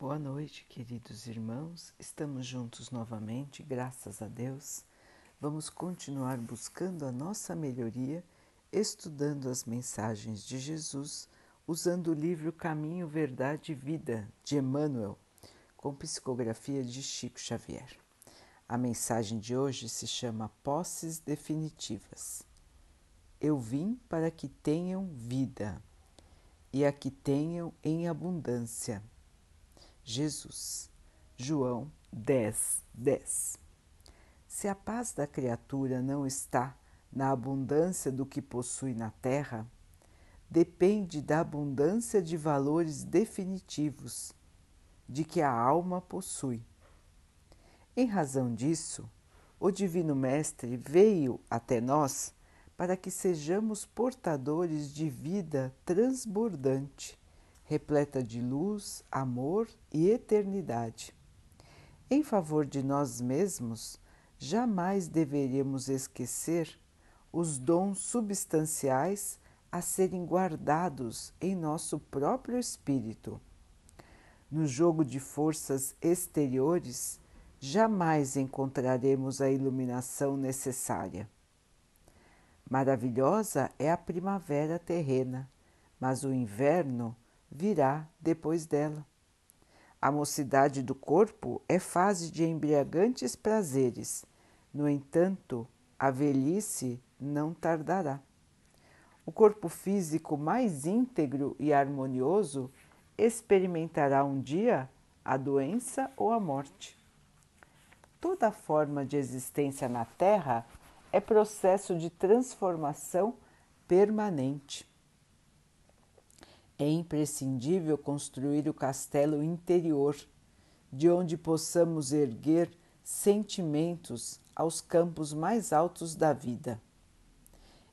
Boa noite, queridos irmãos. Estamos juntos novamente, graças a Deus. Vamos continuar buscando a nossa melhoria, estudando as mensagens de Jesus, usando o livro Caminho, Verdade e Vida de Emmanuel, com psicografia de Chico Xavier. A mensagem de hoje se chama Posses Definitivas. Eu vim para que tenham vida e a que tenham em abundância Jesus. João 10, 10. Se a paz da criatura não está na abundância do que possui na terra, depende da abundância de valores definitivos de que a alma possui. Em razão disso, o Divino Mestre veio até nós para que sejamos portadores de vida transbordante repleta de luz, amor e eternidade. Em favor de nós mesmos, jamais deveríamos esquecer os dons substanciais a serem guardados em nosso próprio espírito. No jogo de forças exteriores, jamais encontraremos a iluminação necessária. Maravilhosa é a primavera terrena, mas o inverno virá depois dela. A mocidade do corpo é fase de embriagantes prazeres, no entanto, a velhice não tardará. O corpo físico mais íntegro e harmonioso experimentará um dia a doença ou a morte. Toda forma de existência na Terra é processo de transformação permanente. É imprescindível construir o castelo interior, de onde possamos erguer sentimentos aos campos mais altos da vida.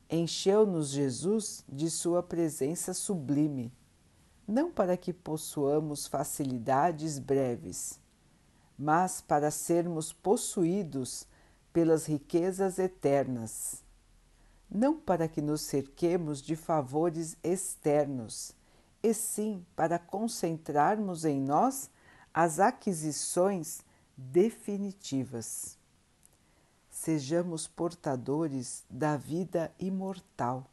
Encheu-nos Jesus de Sua presença sublime, não para que possuamos facilidades breves, mas para sermos possuídos pelas riquezas eternas, não para que nos cerquemos de favores externos e sim para concentrarmos em nós as aquisições definitivas. Sejamos portadores da vida imortal.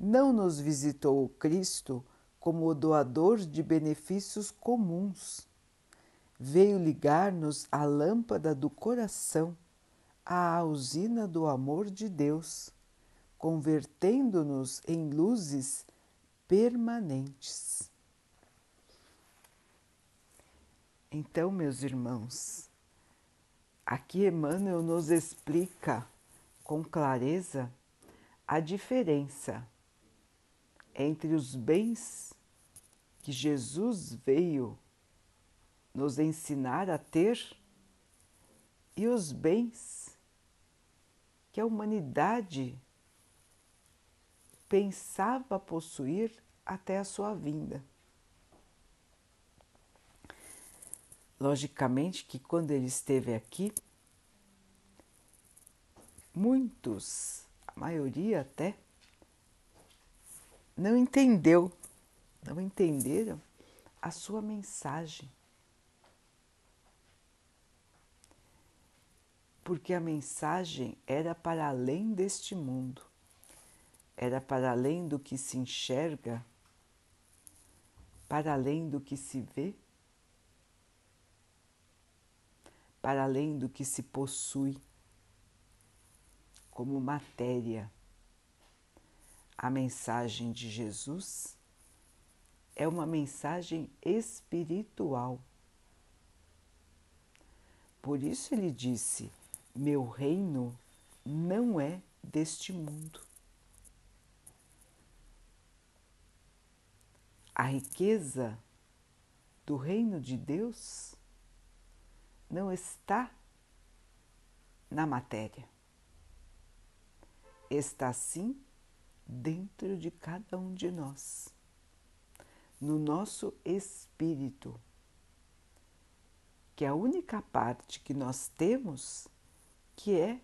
Não nos visitou o Cristo como o doador de benefícios comuns. Veio ligar-nos à lâmpada do coração, à usina do amor de Deus, convertendo-nos em luzes permanentes. Então, meus irmãos, aqui Emmanuel nos explica com clareza a diferença entre os bens que Jesus veio nos ensinar a ter e os bens que a humanidade pensava possuir até a sua vinda. Logicamente que quando ele esteve aqui, muitos, a maioria até, não entendeu, não entenderam a sua mensagem. Porque a mensagem era para além deste mundo era para além do que se enxerga, para além do que se vê, para além do que se possui como matéria. A mensagem de Jesus é uma mensagem espiritual. Por isso ele disse: Meu reino não é deste mundo. A riqueza do reino de Deus não está na matéria, está sim dentro de cada um de nós, no nosso espírito, que é a única parte que nós temos que é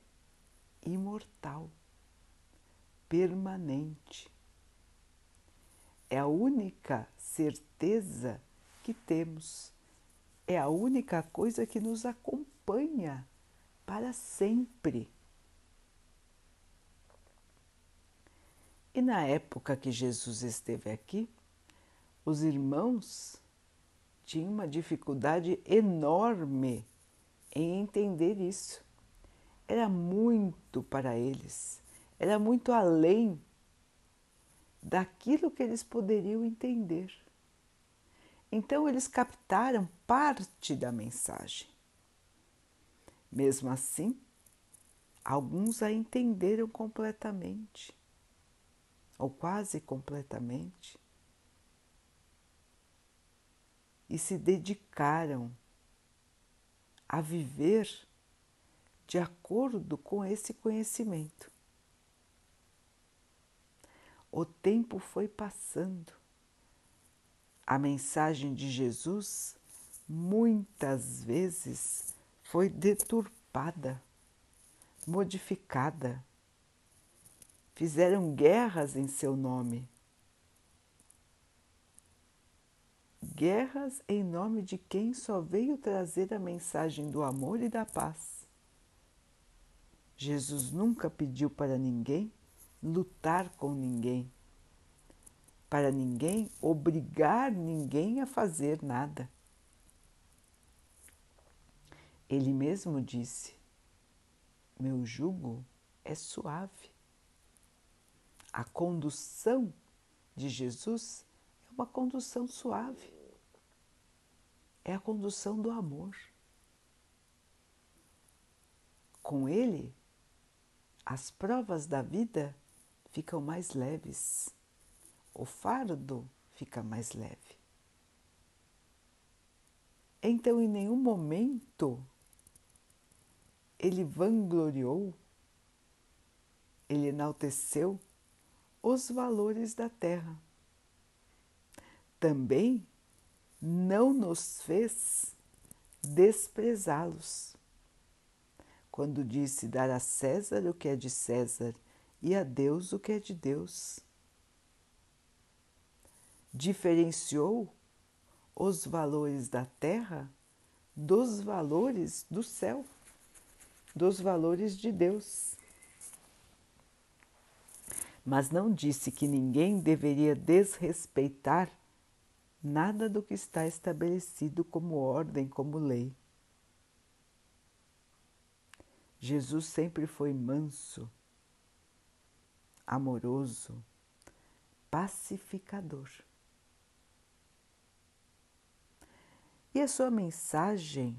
imortal, permanente é a única certeza que temos é a única coisa que nos acompanha para sempre. E na época que Jesus esteve aqui, os irmãos tinham uma dificuldade enorme em entender isso. Era muito para eles, era muito além daquilo que eles poderiam entender. Então eles captaram parte da mensagem. Mesmo assim, alguns a entenderam completamente, ou quase completamente, e se dedicaram a viver de acordo com esse conhecimento. O tempo foi passando. A mensagem de Jesus muitas vezes foi deturpada, modificada. Fizeram guerras em seu nome. Guerras em nome de quem só veio trazer a mensagem do amor e da paz. Jesus nunca pediu para ninguém lutar com ninguém, para ninguém obrigar ninguém a fazer nada. Ele mesmo disse: Meu jugo é suave. A condução de Jesus é uma condução suave é a condução do amor. Com ele, as provas da vida ficam mais leves, o fardo fica mais leve. Então, em nenhum momento, ele vangloriou, ele enalteceu os valores da terra. Também não nos fez desprezá-los. Quando disse dar a César o que é de César e a Deus o que é de Deus. Diferenciou os valores da terra dos valores do céu, dos valores de Deus. Mas não disse que ninguém deveria desrespeitar nada do que está estabelecido como ordem, como lei. Jesus sempre foi manso, amoroso, pacificador. E a sua mensagem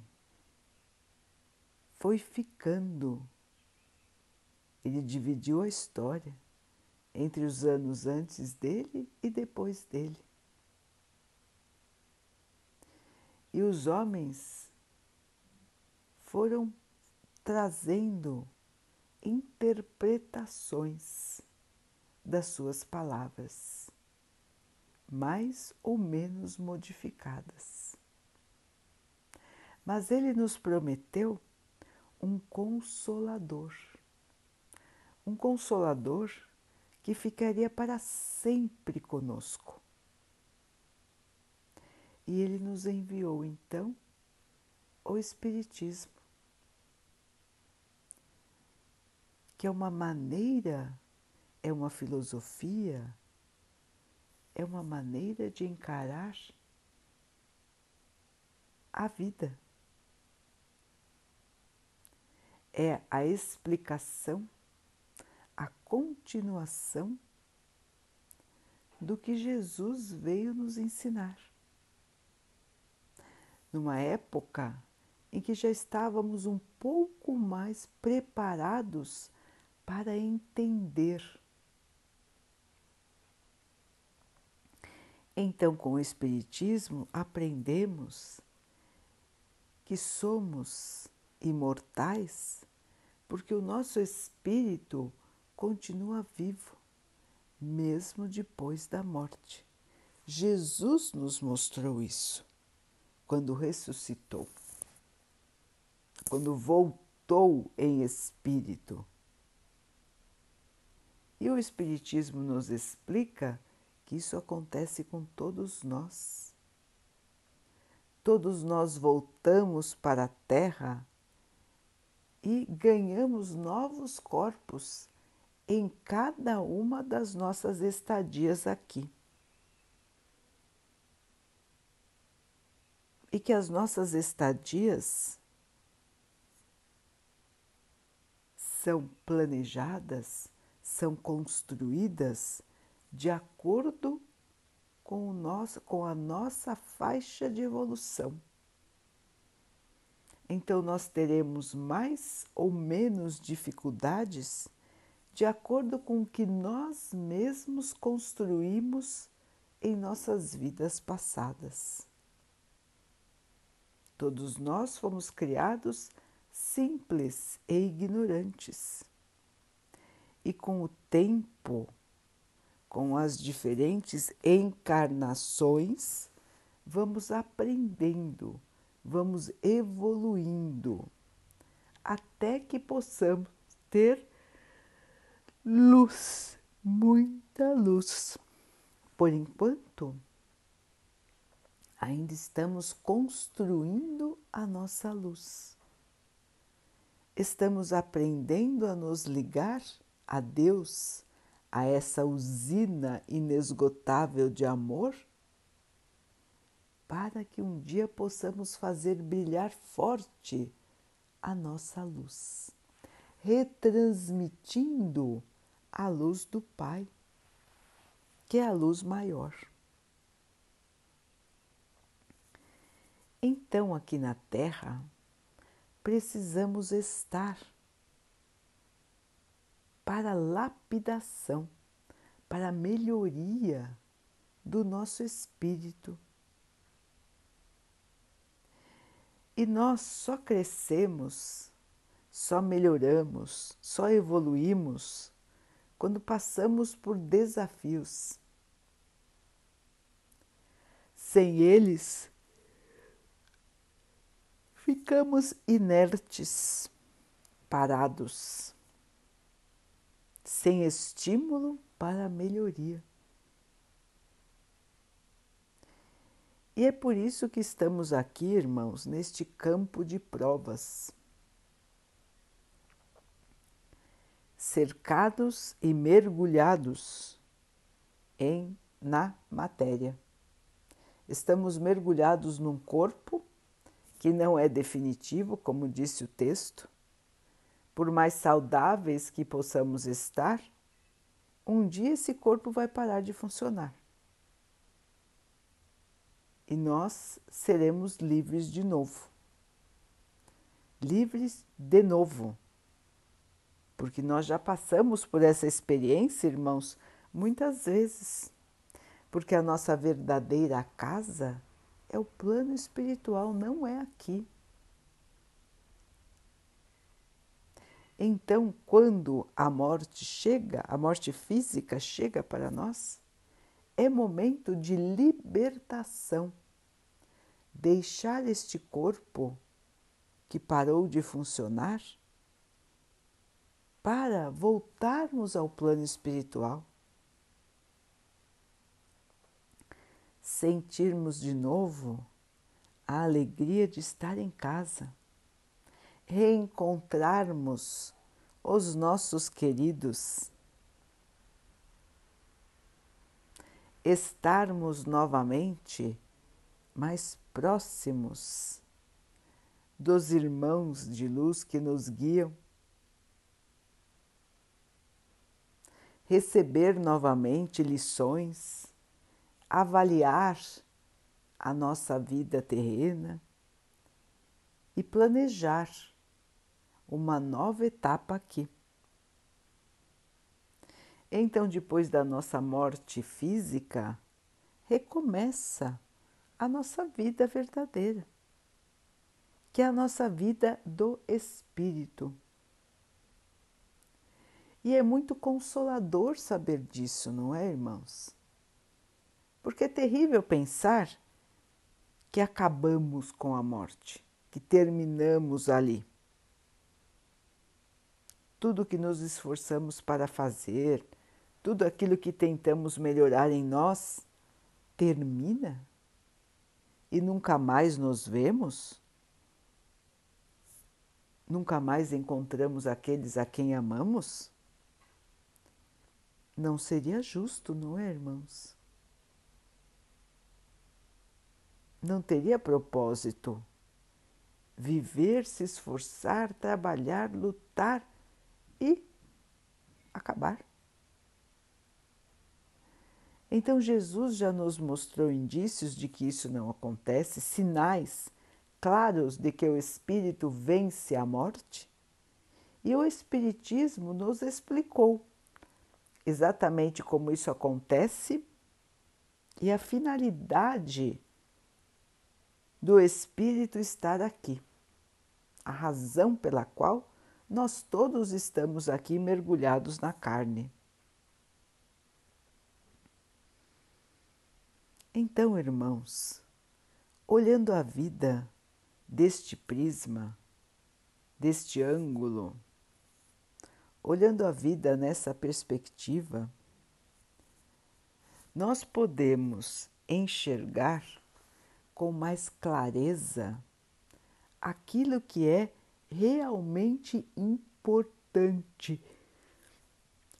foi ficando. Ele dividiu a história entre os anos antes dele e depois dele. E os homens foram trazendo interpretações das suas palavras, mais ou menos modificadas. Mas ele nos prometeu um consolador, um consolador que ficaria para sempre conosco e ele nos enviou então o Espiritismo, que é uma maneira, é uma filosofia, é uma maneira de encarar a vida. É a explicação, a continuação do que Jesus veio nos ensinar numa época em que já estávamos um pouco mais preparados para entender. Então, com o Espiritismo, aprendemos que somos imortais porque o nosso espírito continua vivo, mesmo depois da morte. Jesus nos mostrou isso quando ressuscitou, quando voltou em espírito. E o Espiritismo nos explica que isso acontece com todos nós. todos nós voltamos para a Terra e ganhamos novos corpos em cada uma das nossas estadias aqui. E que as nossas estadias são planejadas, são construídas de acordo com, o nosso, com a nossa faixa de evolução. Então, nós teremos mais ou menos dificuldades de acordo com o que nós mesmos construímos em nossas vidas passadas. Todos nós fomos criados simples e ignorantes. E com o tempo, com as diferentes encarnações, vamos aprendendo, vamos evoluindo, até que possamos ter luz, muita luz. Por enquanto, ainda estamos construindo a nossa luz estamos aprendendo a nos ligar a Deus, a essa usina inesgotável de amor, para que um dia possamos fazer brilhar forte a nossa luz, retransmitindo a luz do Pai, que é a luz maior. Então, aqui na Terra, precisamos estar para lapidação, para melhoria do nosso espírito. E nós só crescemos, só melhoramos, só evoluímos quando passamos por desafios. Sem eles, ficamos inertes, parados, sem estímulo para a melhoria. E é por isso que estamos aqui, irmãos, neste campo de provas. Cercados e mergulhados em na matéria. Estamos mergulhados num corpo que não é definitivo, como disse o texto, por mais saudáveis que possamos estar, um dia esse corpo vai parar de funcionar. E nós seremos livres de novo. Livres de novo. Porque nós já passamos por essa experiência, irmãos, muitas vezes. Porque a nossa verdadeira casa é o plano espiritual, não é aqui. Então, quando a morte chega, a morte física chega para nós, é momento de libertação. Deixar este corpo que parou de funcionar para voltarmos ao plano espiritual. sentirmos de novo a alegria de estar em casa, reencontrarmos os nossos queridos, estarmos novamente mais próximos dos irmãos de luz que nos guiam, receber novamente lições avaliar a nossa vida terrena e planejar uma nova etapa aqui. Então, depois da nossa morte física, recomeça a nossa vida verdadeira, que é a nossa vida do espírito. E é muito consolador saber disso, não é, irmãos? Porque é terrível pensar que acabamos com a morte, que terminamos ali. Tudo que nos esforçamos para fazer, tudo aquilo que tentamos melhorar em nós, termina e nunca mais nos vemos? Nunca mais encontramos aqueles a quem amamos? Não seria justo, não é, irmãos? Não teria propósito viver, se esforçar, trabalhar, lutar e acabar. Então Jesus já nos mostrou indícios de que isso não acontece, sinais claros de que o espírito vence a morte? E o Espiritismo nos explicou exatamente como isso acontece e a finalidade do espírito estar aqui, a razão pela qual nós todos estamos aqui mergulhados na carne. Então, irmãos, olhando a vida deste prisma, deste ângulo, olhando a vida nessa perspectiva, nós podemos enxergar com mais clareza aquilo que é realmente importante,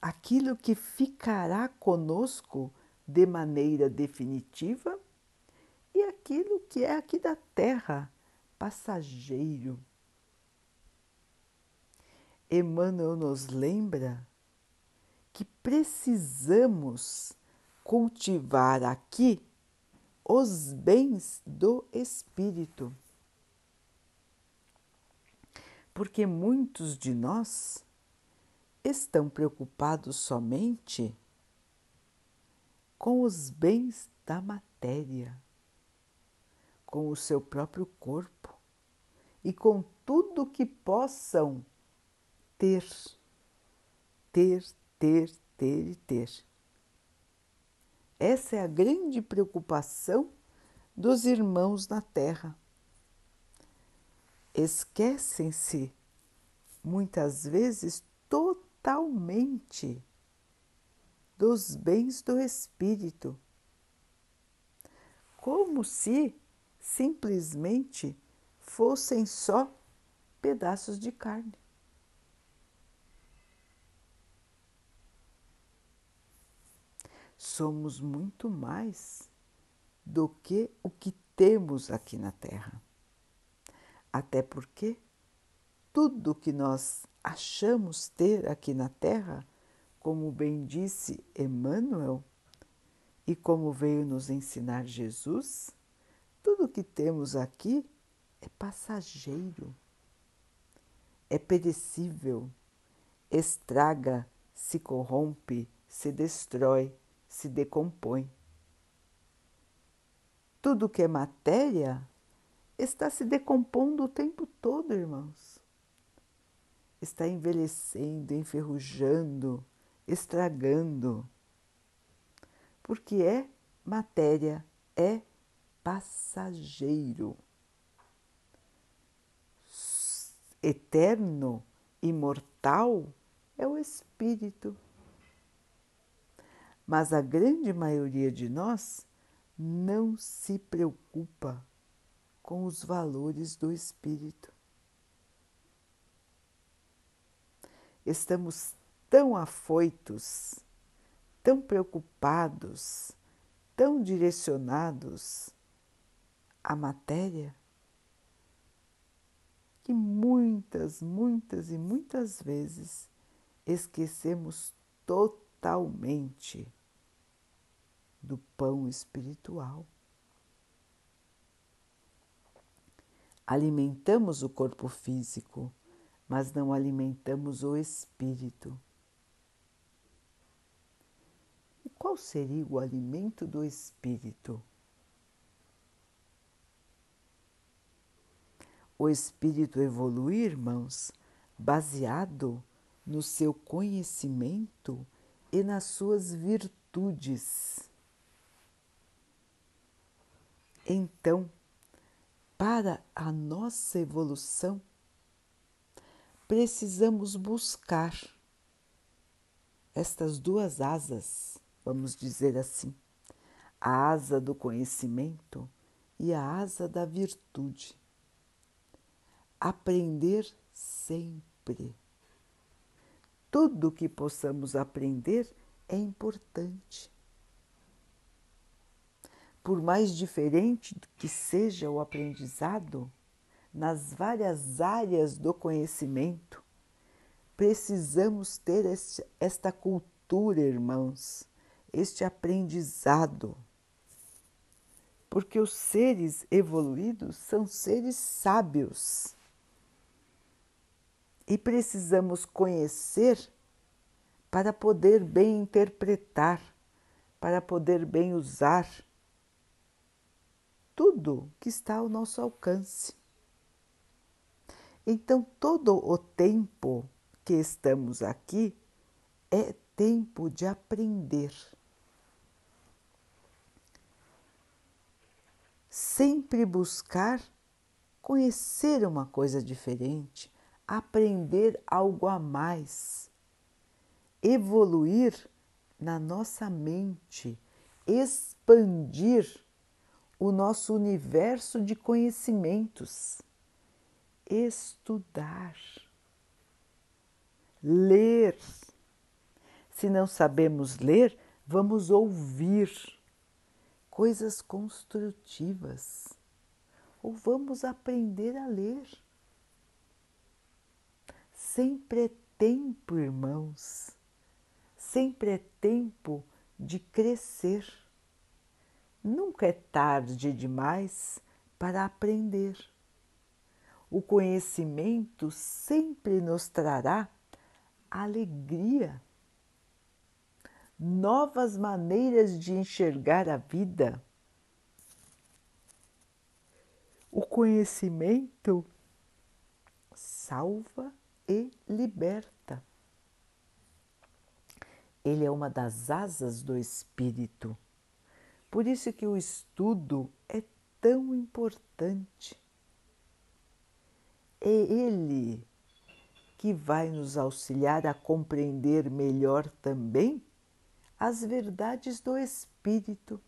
aquilo que ficará conosco de maneira definitiva e aquilo que é aqui da terra passageiro. Emmanuel nos lembra que precisamos cultivar aqui os bens do espírito. Porque muitos de nós estão preocupados somente com os bens da matéria com o seu próprio corpo e com tudo que possam ter, ter, ter, ter e ter. Essa é a grande preocupação dos irmãos na Terra. Esquecem-se, muitas vezes, totalmente dos bens do espírito, como se simplesmente fossem só pedaços de carne. Somos muito mais do que o que temos aqui na Terra. Até porque tudo que nós achamos ter aqui na Terra, como bem disse Emmanuel e como veio nos ensinar Jesus, tudo que temos aqui é passageiro, é perecível, estraga, se corrompe, se destrói, se decompõe. Tudo que é matéria está se decompondo o tempo todo, irmãos. Está envelhecendo, enferrujando, estragando. Porque é matéria, é passageiro. Eterno, imortal é o espírito. Mas a grande maioria de nós não se preocupa com os valores do espírito. Estamos tão afoitos, tão preocupados, tão direcionados a matéria que muitas, muitas e muitas vezes esquecemos totalmente do pão espiritual. Alimentamos o corpo físico, mas não alimentamos o espírito. E qual seria o alimento do espírito? o espírito evoluir, irmãos, baseado no seu conhecimento e nas suas virtudes. Então, para a nossa evolução, precisamos buscar estas duas asas, vamos dizer assim, a asa do conhecimento e a asa da virtude. Aprender sempre. Tudo que possamos aprender é importante. Por mais diferente que seja o aprendizado, nas várias áreas do conhecimento, precisamos ter esta cultura, irmãos, este aprendizado. Porque os seres evoluídos são seres sábios. E precisamos conhecer para poder bem interpretar, para poder bem usar tudo que está ao nosso alcance. Então, todo o tempo que estamos aqui é tempo de aprender. Sempre buscar conhecer uma coisa diferente, aprender algo a mais, evoluir na nossa mente, expandir o nosso universo de conhecimentos estudar, ler. Se não sabemos ler, vamos ouvir coisas construtivas ou vamos aprender a ler. Sempre é tempo, irmãos, sempre é tempo de crescer. Nunca é tarde demais para aprender o conhecimento sempre nos trará alegria, novas maneiras de enxergar a vida. O conhecimento salva e liberta. Ele é uma das asas do espírito. Por isso que o estudo é tão importante é Ele que vai nos auxiliar a compreender melhor também as verdades do Espírito.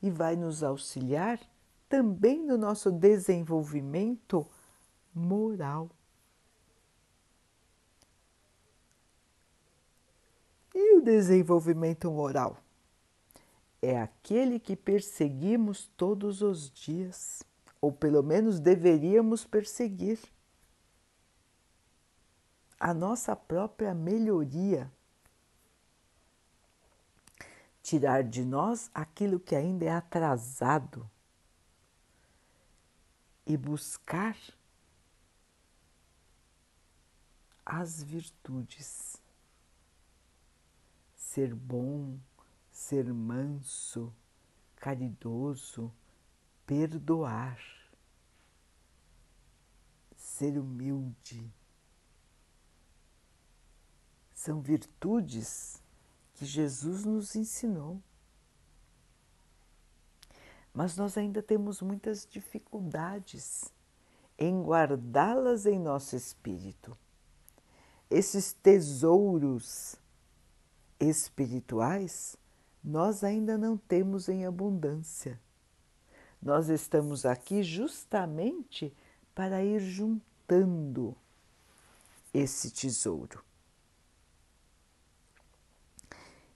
E vai nos auxiliar também no nosso desenvolvimento moral. E o desenvolvimento moral? é aquele que perseguimos todos os dias, ou pelo menos deveríamos perseguir. A nossa própria melhoria. Tirar de nós aquilo que ainda é atrasado e buscar as virtudes. Ser bom, ser manso, caridoso, perdoar, ser humilde. São virtudes que Jesus nos ensinou. Mas nós ainda temos muitas dificuldades em guardá-las em nosso espírito. Esses tesouros espirituais nós ainda não temos em abundância. Nós estamos aqui justamente para ir juntando esse tesouro.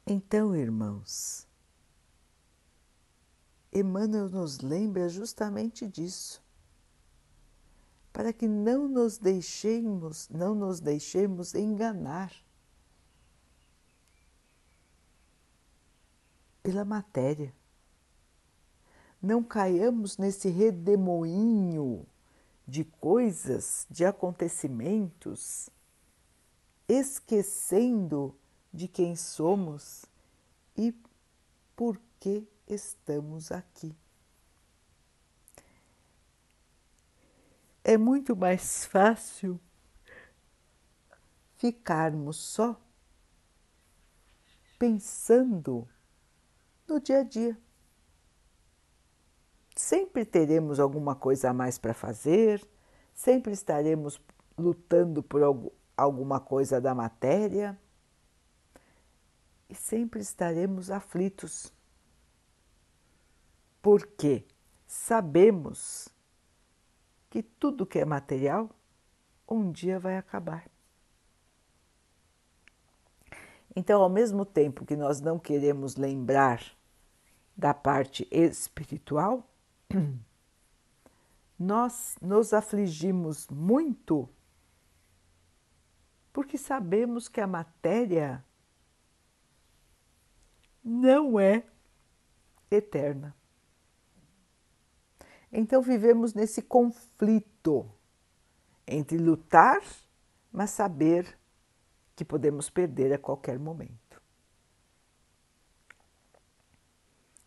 Então, irmãos, Emmanuel nos lembra justamente disso, para que não nos deixemos, não nos deixemos enganar pela matéria. Não caiamos nesse redemoinho de coisas, de acontecimentos, esquecendo de quem somos e por que estamos aqui. É muito mais fácil ficarmos só pensando no dia a dia. Sempre teremos alguma coisa a mais para fazer, sempre estaremos lutando por alguma coisa da matéria e sempre estaremos aflitos Porque sabemos que tudo que é material um dia vai acabar. Então, ao mesmo tempo que nós não queremos lembrar da parte espiritual, nós nos afligimos muito porque sabemos que a matéria não é eterna. Então vivemos nesse conflito entre lutar, mas saber que podemos perder a qualquer momento.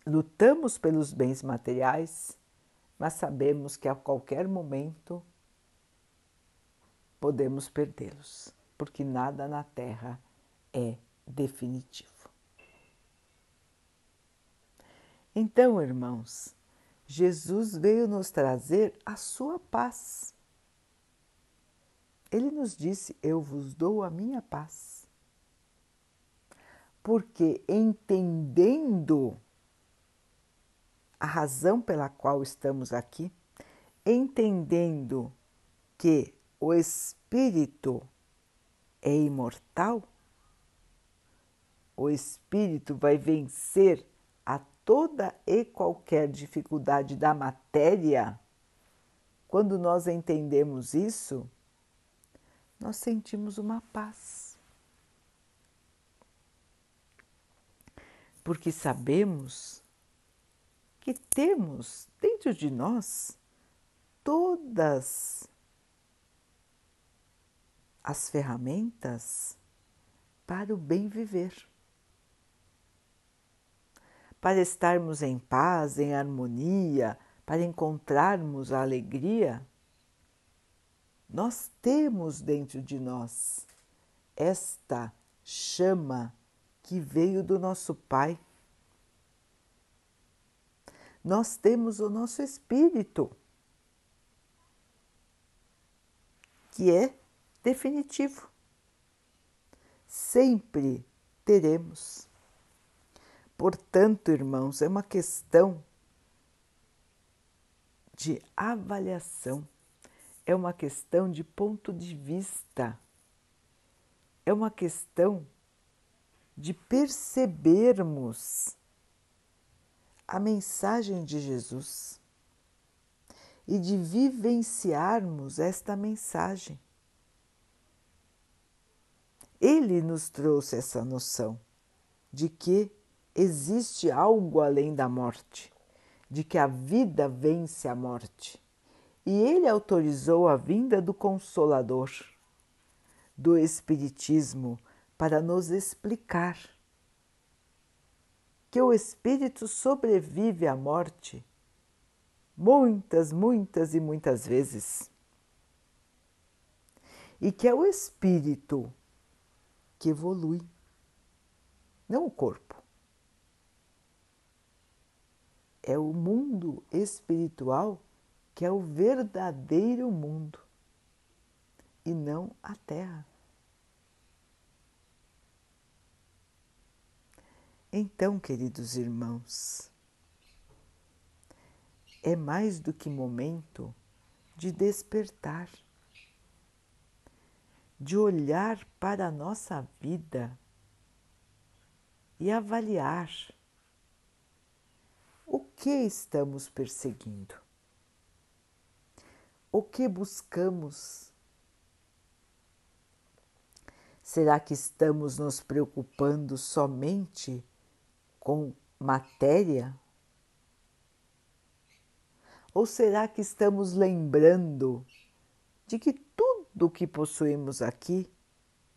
Lutamos pelos bens materiais, mas sabemos que a qualquer momento podemos perdê-los, porque nada na Terra é definitivo. Então, irmãos, Jesus veio nos trazer a sua paz. Ele nos disse: Eu vos dou a minha paz. Porque entendendo a razão pela qual estamos aqui, entendendo que o espírito é imortal, o espírito vai vencer toda e qualquer dificuldade da matéria, quando nós entendemos isso, nós sentimos uma paz. Porque sabemos que temos dentro de nós todas as ferramentas para o bem viver para estarmos em paz, em harmonia, para encontrarmos a alegria, nós temos dentro de nós esta chama que veio do nosso Pai. Nós temos o nosso espírito, que é definitivo. Sempre teremos. Portanto, irmãos, é uma questão de avaliação, é uma questão de ponto de vista, é uma questão de percebermos a mensagem de Jesus e de vivenciarmos esta mensagem. Ele nos trouxe essa noção de que existe algo além da morte, de que a vida vence a morte. E ele autorizou a vinda do Consolador, do Espiritismo, para nos explicar que o espírito sobrevive à morte muitas, muitas e muitas vezes. E que é o espírito que evolui, não o corpo é o mundo espiritual que é o verdadeiro mundo e não a Terra. Então, queridos irmãos, é mais do que momento de despertar, de olhar para a nossa vida e avaliar o que estamos perseguindo? O que buscamos? Será que estamos nos preocupando somente com matéria? Ou será que estamos lembrando de que tudo o que possuímos aqui,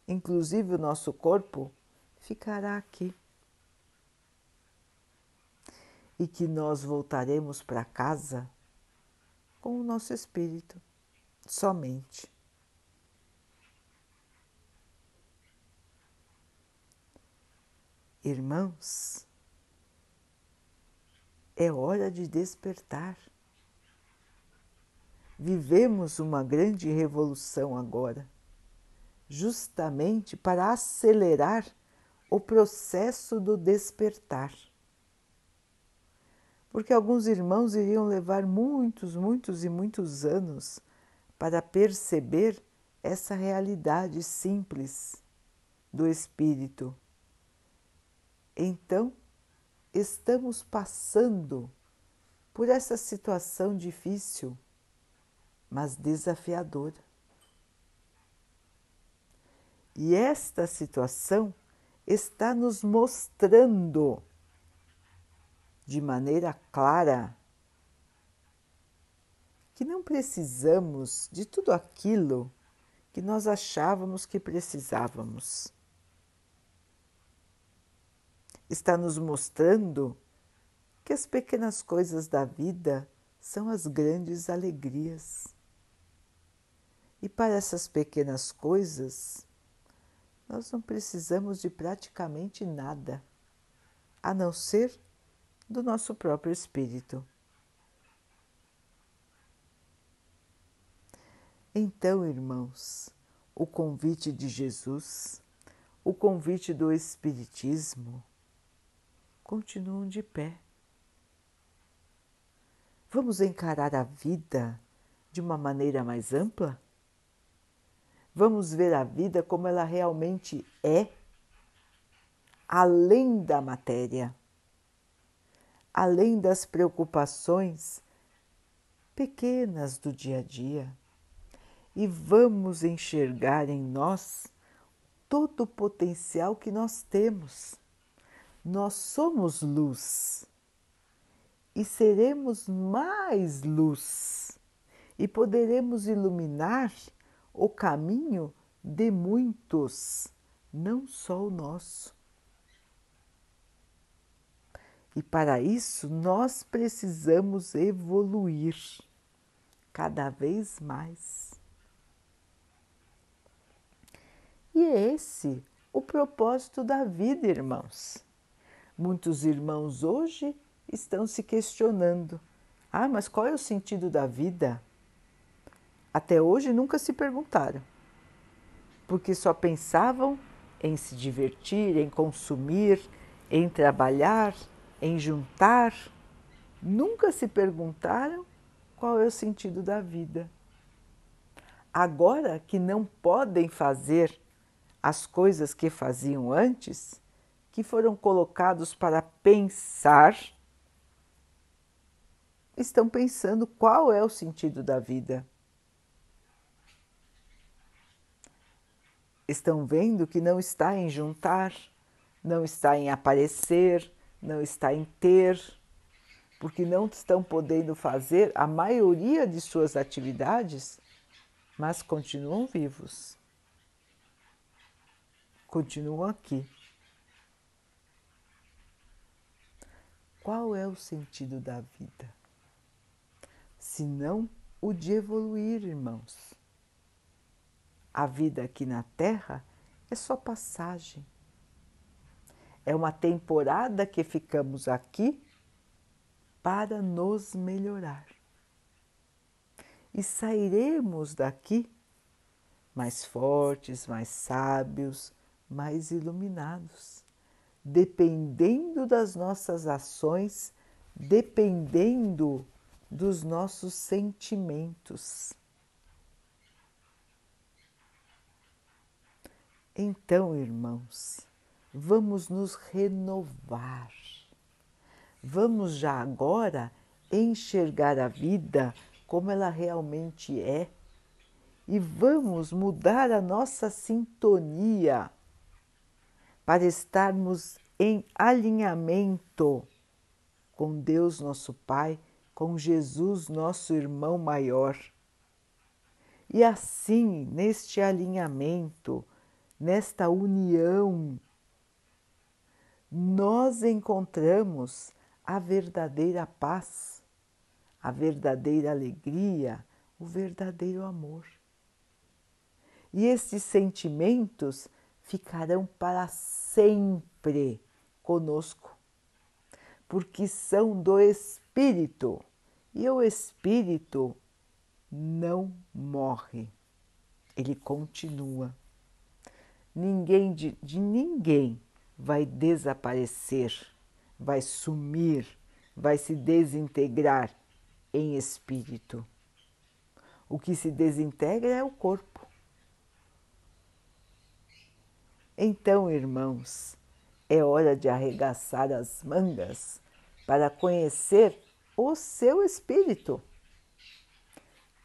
inclusive o nosso corpo, ficará aqui? e que nós voltaremos para casa com o nosso espírito somente. Irmãos, é hora de despertar. Vivemos uma grande revolução agora, justamente para acelerar o processo do despertar porque alguns irmãos iriam levar muitos, muitos e muitos anos para perceber essa realidade simples do espírito. Então, estamos passando por essa situação difícil, mas desafiadora. E esta situação está nos mostrando de maneira clara que não precisamos de tudo aquilo que nós achávamos que precisávamos. Está nos mostrando que as pequenas coisas da vida são as grandes alegrias. E para essas pequenas coisas, nós não precisamos de praticamente nada, a não ser do nosso próprio espírito. Então, irmãos, o convite de Jesus, o convite do Espiritismo, continuam de pé. Vamos encarar a vida de uma maneira mais ampla? Vamos ver a vida como ela realmente é, além da matéria, além das preocupações pequenas do dia a dia e vamos enxergar em nós todo o potencial que nós temos. Nós somos luz e seremos mais luz e poderemos iluminar o caminho de muitos, não só o nosso. E para isso nós precisamos evoluir cada vez mais. E é esse o propósito da vida, irmãos. Muitos irmãos hoje estão se questionando: ah, mas qual é o sentido da vida? Até hoje nunca se perguntaram, porque só pensavam em se divertir, em consumir, em trabalhar, em juntar. Nunca se perguntaram qual é o sentido da vida. Agora que não podem fazer as coisas que faziam antes, que foram colocados para pensar, estão pensando qual é o sentido da vida. Estão vendo que não está em juntar, não está em aparecer, não está em ter, porque não estão podendo fazer a maioria de suas atividades, mas continuam vivos continuam aqui. Qual é o sentido da vida? Se não o de evoluir, irmãos. A vida aqui na Terra é só passagem. É uma temporada que ficamos aqui para nos melhorar. E sairemos daqui mais fortes, mais sábios, mais iluminados, dependendo das nossas ações, dependendo dos nossos sentimentos. Então, irmãos, vamos nos renovar. Vamos já agora enxergar a vida como ela realmente é e vamos mudar a nossa sintonia para estarmos em alinhamento com Deus, nosso Pai, com Jesus, nosso irmão maior. E assim, neste alinhamento, nesta união, nós encontramos a verdadeira paz, a verdadeira alegria, o verdadeiro amor. E esses sentimentos ficarão para sempre conosco, porque são do Espírito e o Espírito não morre, ele continua. Ninguém de, de ninguém vai desaparecer, vai sumir, vai se desintegrar em espírito. O que se desintegra é o corpo. Então, irmãos, é hora de arregaçar as mangas para conhecer o seu espírito.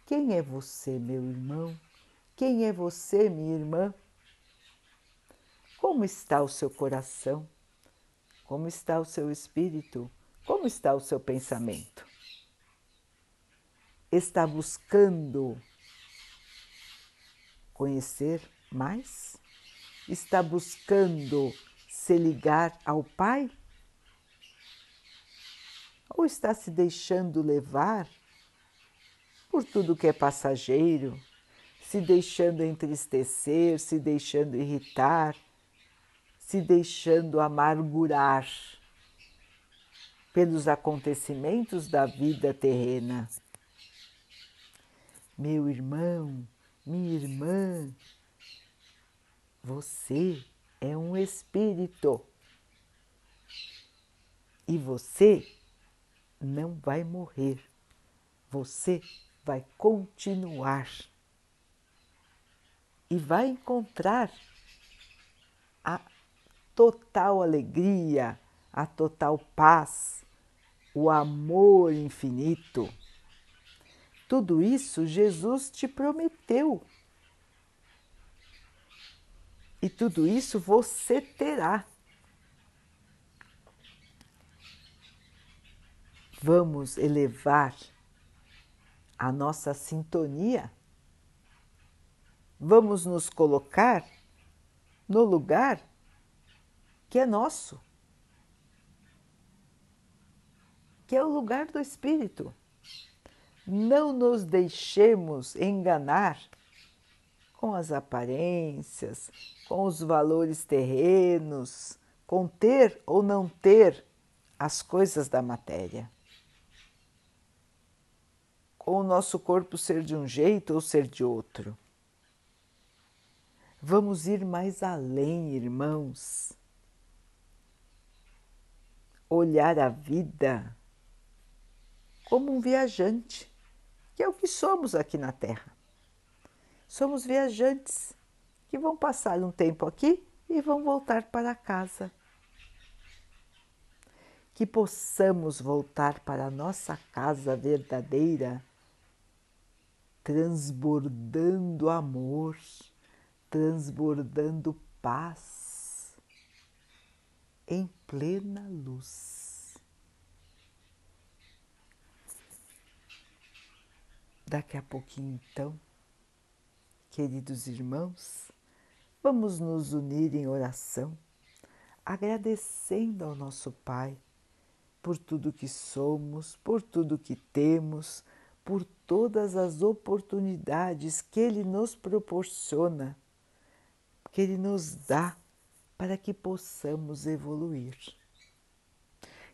Quem é você, meu irmão? Quem é você, minha irmã? Como está o seu coração? Como está o seu espírito? Como está o seu pensamento? Está buscando conhecer mais? Está buscando se ligar ao Pai? Ou está se deixando levar por tudo que é passageiro, se deixando entristecer, se deixando irritar, se deixando amargurar pelos acontecimentos da vida terrena. Meu irmão, minha irmã, você é um espírito e você não vai morrer, você vai continuar e vai encontrar a total alegria, a total paz, o amor infinito. Tudo isso Jesus te prometeu. E tudo isso você terá. Vamos elevar a nossa sintonia. Vamos nos colocar no lugar que é nosso, que é o lugar do Espírito. Não nos deixemos enganar com as aparências, com os valores terrenos, com ter ou não ter as coisas da matéria. Com o nosso corpo ser de um jeito ou ser de outro. Vamos ir mais além, irmãos olhar a vida como um viajante, que é o que somos aqui na Terra. Somos viajantes que vão passar um tempo aqui e vão voltar para casa. Que possamos voltar para a nossa casa verdadeira, transbordando amor, transbordando paz em plena luz. Daqui a pouquinho, então, queridos irmãos, vamos nos unir em oração, agradecendo ao nosso Pai por tudo que somos, por tudo que temos, por todas as oportunidades que Ele nos proporciona, que Ele nos dá para que possamos evoluir,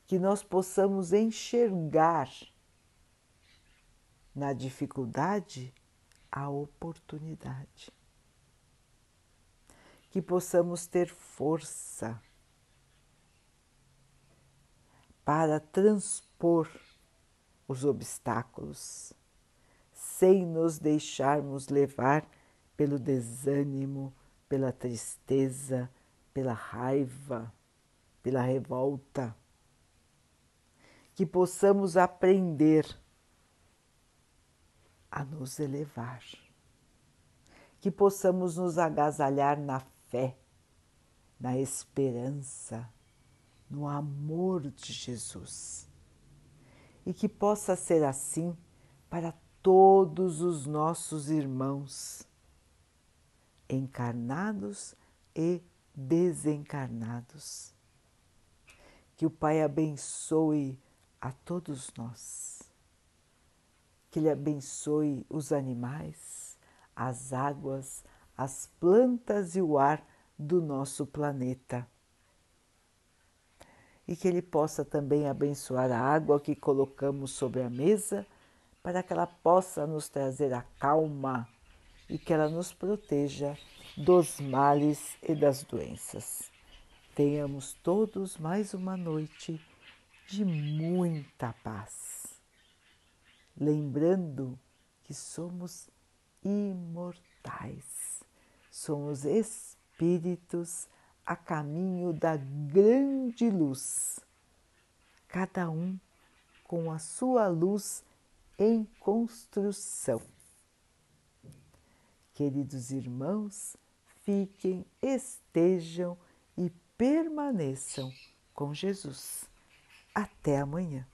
que nós possamos enxergar na dificuldade a oportunidade, que possamos ter força para transpor os obstáculos, sem nos deixarmos levar pelo desânimo, pela tristeza, pela raiva, pela revolta, que possamos aprender a nos elevar, que possamos nos agasalhar na fé, na esperança, no amor de Jesus. E que possa ser assim para todos os nossos irmãos, encarnados e desencarnados. Que o Pai abençoe a todos nós, que Ele abençoe os animais, as águas, as plantas e o ar do nosso planeta. E que Ele possa também abençoar a água que colocamos sobre a mesa, para que ela possa nos trazer a calma e que ela nos proteja dos males e das doenças. Tenhamos todos mais uma noite de muita paz. Lembrando que somos imortais, somos espíritos a caminho da grande luz, cada um com a sua luz em construção. Queridos irmãos, fiquem, estejam e permaneçam com Jesus. Até amanhã.